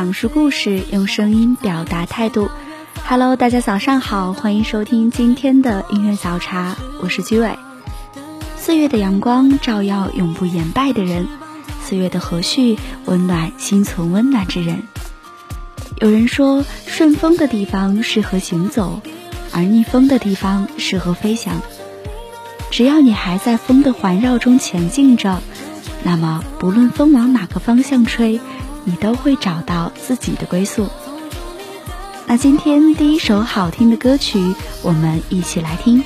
讲述故事，用声音表达态度。Hello，大家早上好，欢迎收听今天的音乐早茶，我是居伟。四月的阳光照耀永不言败的人，四月的和煦温暖心存温暖之人。有人说，顺风的地方适合行走，而逆风的地方适合飞翔。只要你还在风的环绕中前进着，那么不论风往哪个方向吹，你都会找到自己的归宿。那今天第一首好听的歌曲，我们一起来听。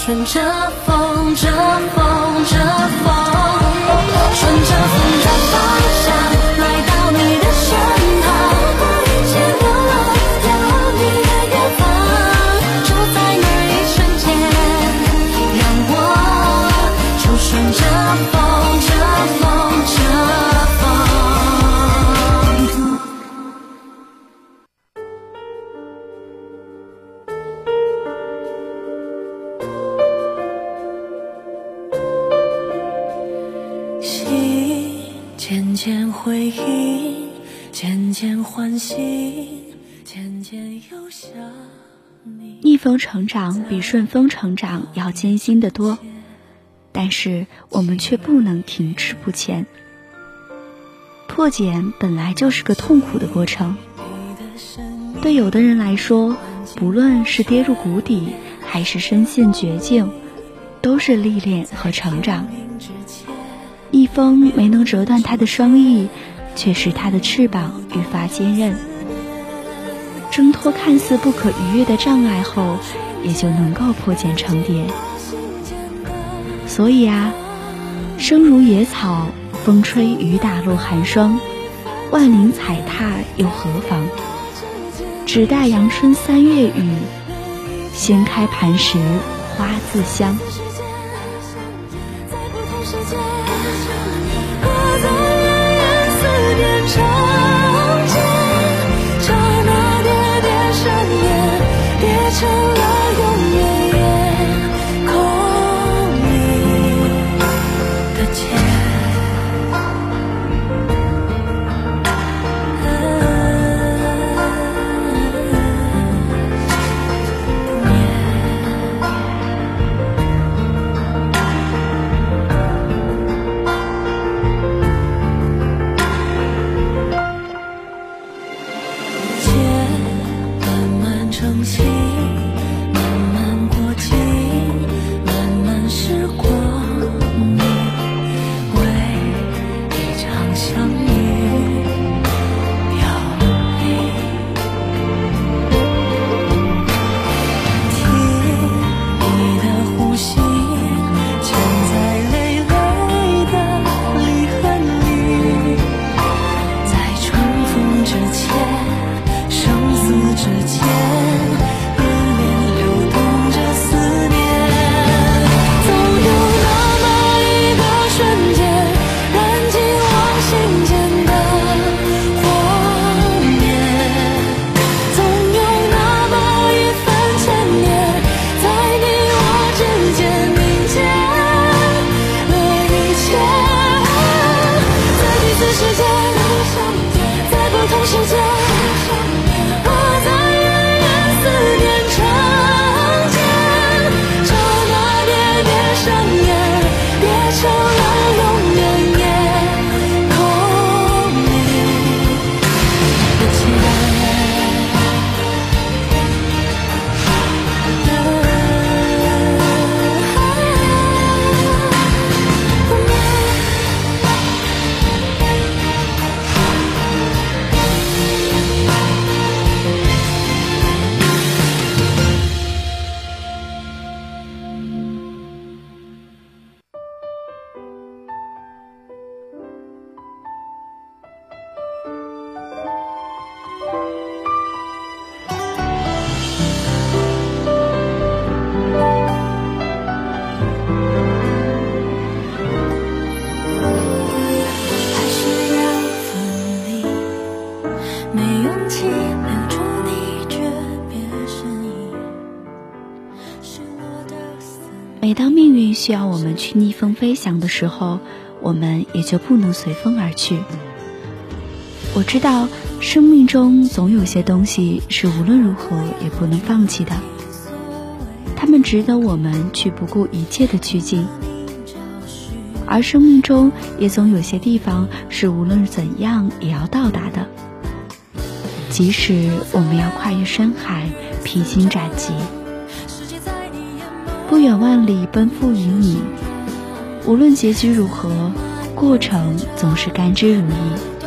顺着风，着风，回忆渐渐唤醒，渐渐又想逆风成长比顺风成长要艰辛得多，但是我们却不能停滞不前。破茧本来就是个痛苦的过程，对有的人来说，不论是跌入谷底，还是深陷绝境，都是历练和成长。逆风没能折断他的双翼，却使他的翅膀愈发坚韧。挣脱看似不可逾越的障碍后，也就能够破茧成蝶。所以啊，生如野草，风吹雨打落寒霜，万灵踩踏又何妨？只待阳春三月雨，掀开磐石花自香。生每当命运需要我们去逆风飞翔的时候，我们也就不能随风而去。我知道，生命中总有些东西是无论如何也不能放弃的，它们值得我们去不顾一切的去进。而生命中也总有些地方是无论怎样也要到达的，即使我们要跨越深海，披荆斩棘。不远万里奔赴于你，无论结局如何，过程总是甘之如饴。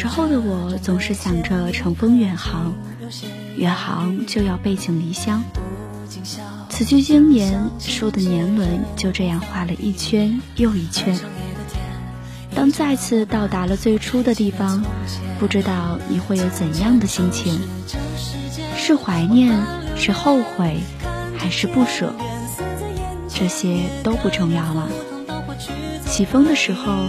时候的我总是想着乘风远航远航就要背井离乡。此去经年书的年轮就这样画了一圈又一圈。当再次到达了最初的地方不知道你会有怎样的心情？是怀念是后悔还是不舍？这些都不重要了。起风的时候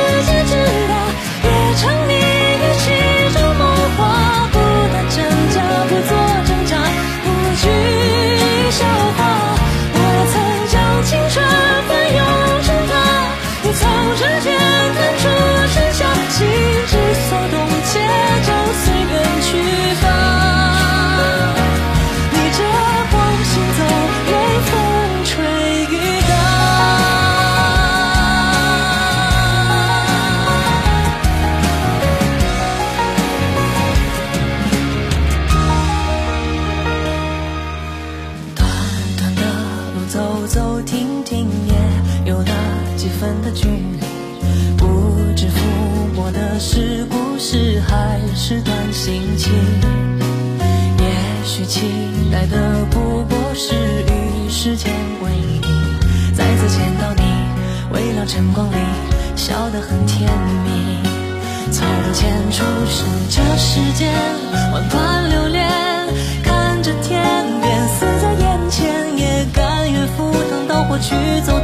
去走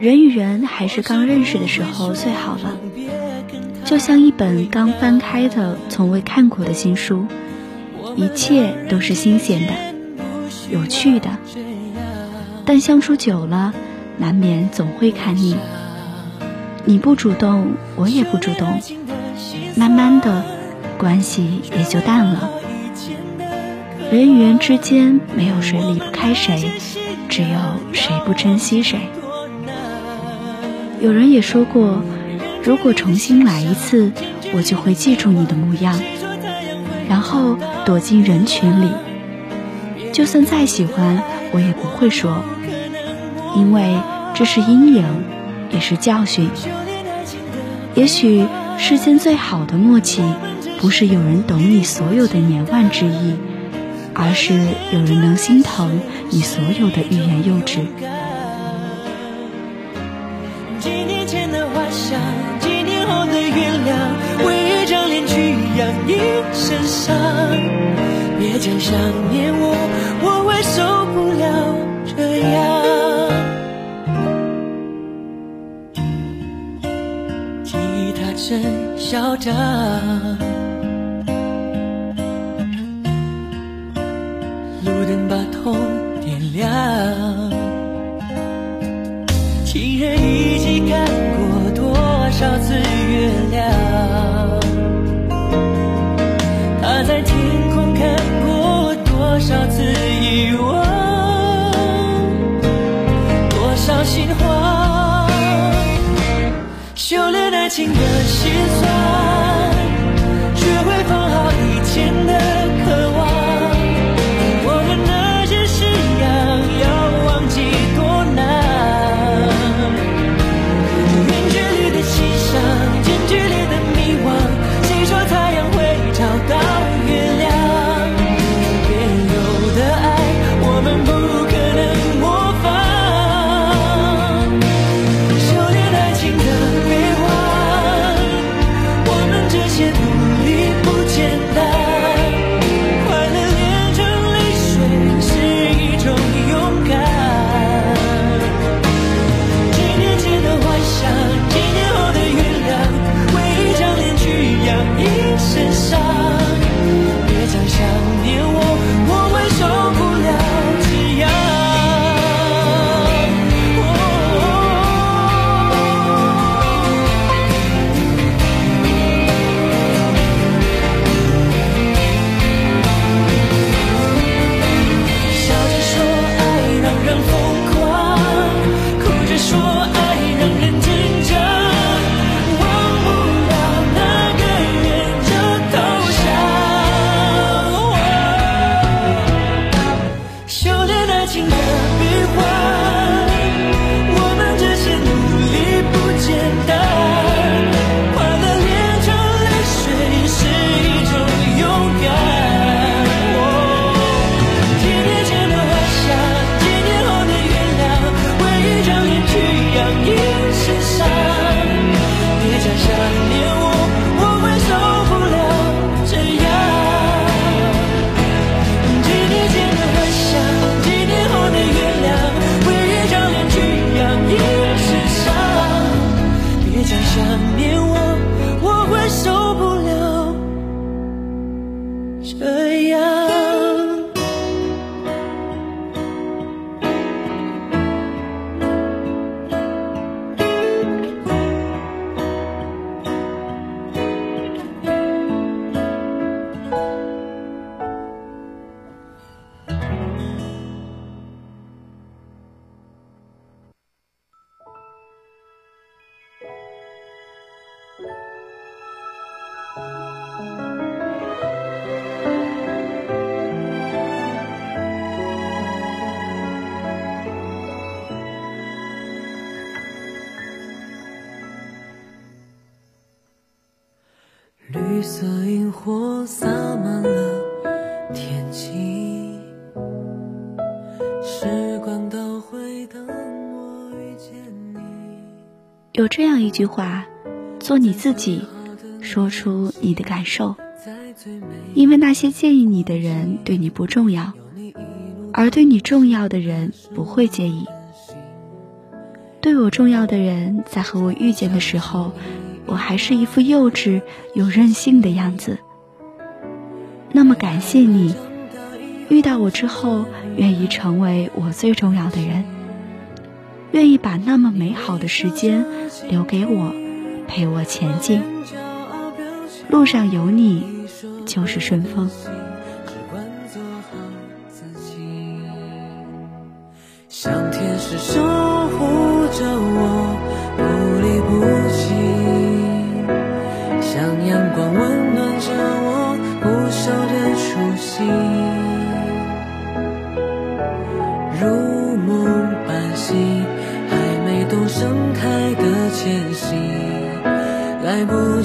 人与人还是刚认识的时候最好了，就像一本刚翻开的、从未看过的新书，一切都是新鲜的、有趣的。但相处久了，难免总会看腻。你不主动，我也不主动，慢慢的，关系也就淡了。人与人之间没有谁离不开谁，只有谁不珍惜谁。有人也说过，如果重新来一次，我就会记住你的模样，然后躲进人群里。就算再喜欢，我也不会说，因为这是阴影，也是教训。也许世间最好的默契，不是有人懂你所有的年万之意，而是有人能心疼你所有的欲言又止。原谅，为一张脸去养一身伤。别讲想念我，我会受不了这样。记忆它真嚣张。路灯把痛点亮。情人一起看过多少次情的心。碎，色萤火洒满了天际，时光倒回等我遇见你。有这样一句话：做你自己，说出你的感受。因为那些建议你的人对你不重要，而对你重要的人不会介意。对我重要的人在和我遇见的时候，我还是一副幼稚又任性的样子。那么感谢你，遇到我之后愿意成为我最重要的人，愿意把那么美好的时间留给我，陪我前进。路上有你。就是顺风。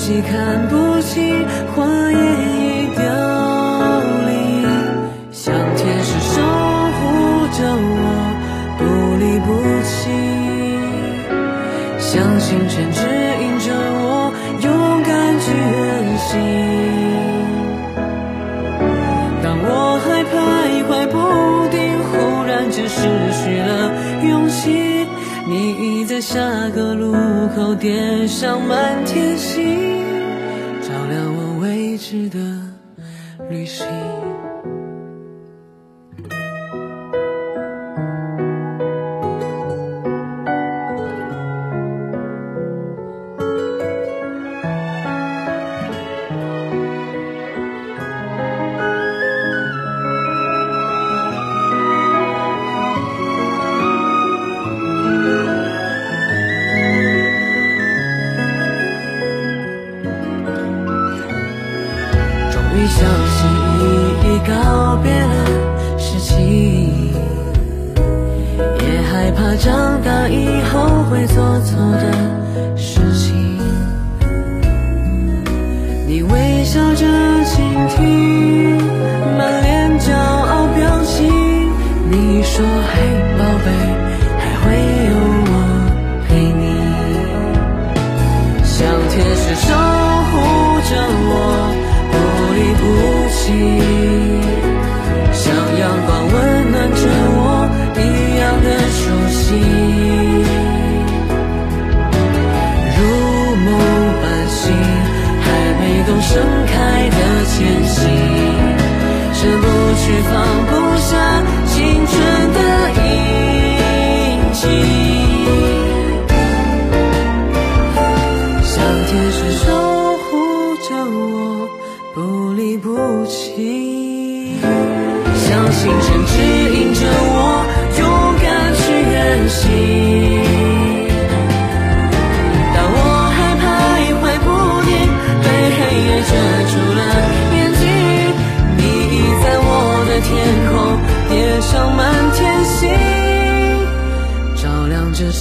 己看不的路口点上满天星，照亮我未知的旅行。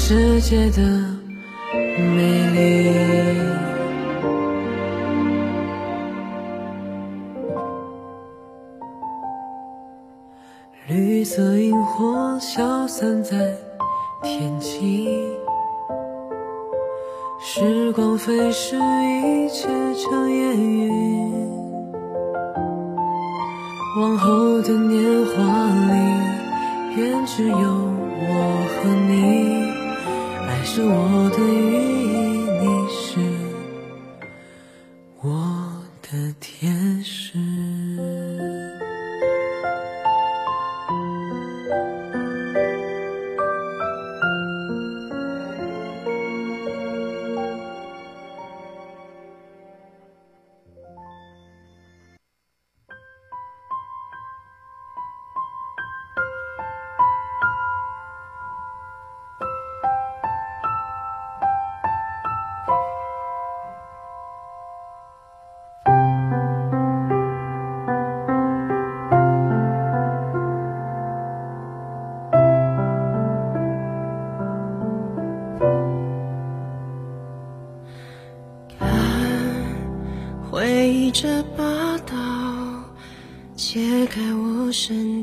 世界的美丽，绿色萤火消散在天际，时光飞逝，一切成烟云。往后的年华里，愿只有我和你。是我的雨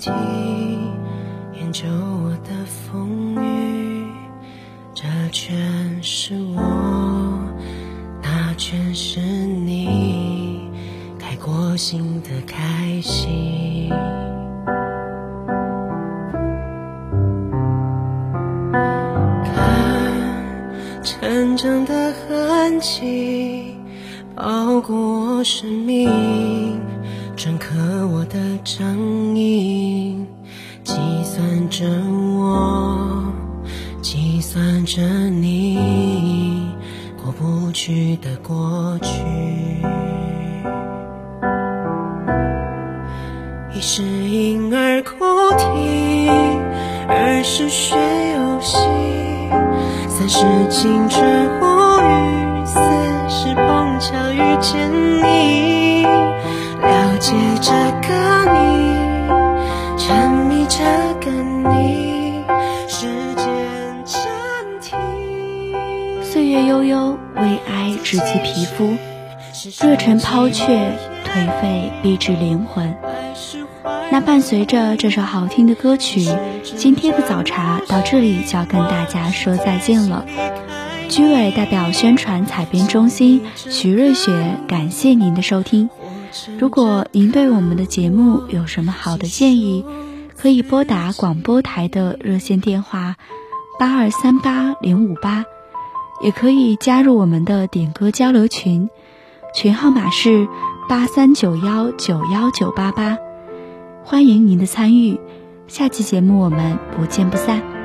身体，研究我的风雨，这全是我，那全是你，开过心的开心。看成长的痕迹，包裹我生命，篆刻我的掌印，计算着我，计算着你过不去的过去。一是婴儿哭啼，二是学游戏，三是青春无语，四是碰巧遇见你，解这个你，沉迷这个你，时间暂停。岁月悠悠，为爱直击皮肤，热忱抛却，颓废逼至灵魂。那伴随着这首好听的歌曲，今天的早茶到这里就要跟大家说再见了。居委代表宣传采编中心徐瑞雪，感谢您的收听。如果您对我们的节目有什么好的建议，可以拨打广播台的热线电话八二三八零五八，也可以加入我们的点歌交流群，群号码是八三九幺九幺九八八。欢迎您的参与，下期节目我们不见不散。